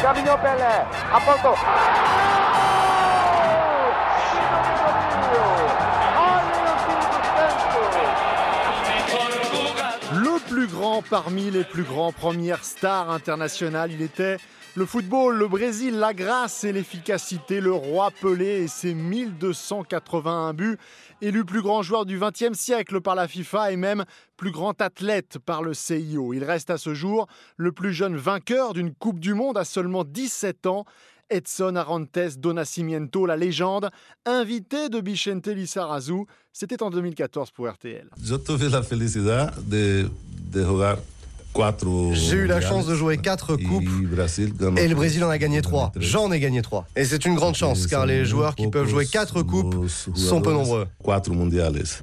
Carlinho Pelé, apontou. Grand parmi les plus grands premières stars internationales, il était le football, le Brésil, la grâce et l'efficacité, le roi Pelé et ses 1281 buts, élu plus grand joueur du XXe siècle par la FIFA et même plus grand athlète par le CIO. Il reste à ce jour le plus jeune vainqueur d'une Coupe du Monde à seulement 17 ans. Edson Arantes do Nascimento, la légende, invité de Vicente Lizarazu, c'était en 2014 pour RTL. Je la felicidad de, de jugar j'ai eu la chance de jouer quatre coupes et le Brésil en a gagné trois. J'en ai gagné trois. Et c'est une grande chance car les joueurs qui peuvent jouer quatre coupes sont peu nombreux.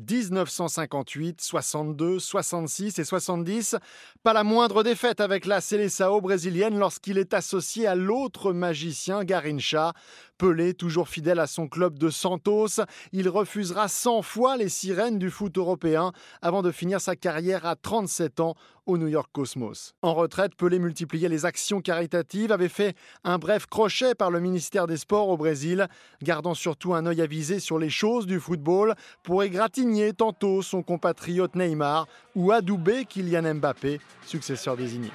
1958, 62, 66 et 70. Pas la moindre défaite avec la Seleção brésilienne lorsqu'il est associé à l'autre magicien Garincha. Pelé, toujours fidèle à son club de Santos, il refusera 100 fois les sirènes du foot européen avant de finir sa carrière à 37 ans au New York Cosmos. En retraite, Pelé multipliait les actions caritatives, avait fait un bref crochet par le ministère des Sports au Brésil, gardant surtout un œil avisé sur les choses du football pour égratigner tantôt son compatriote Neymar ou adouber Kylian Mbappé, successeur désigné.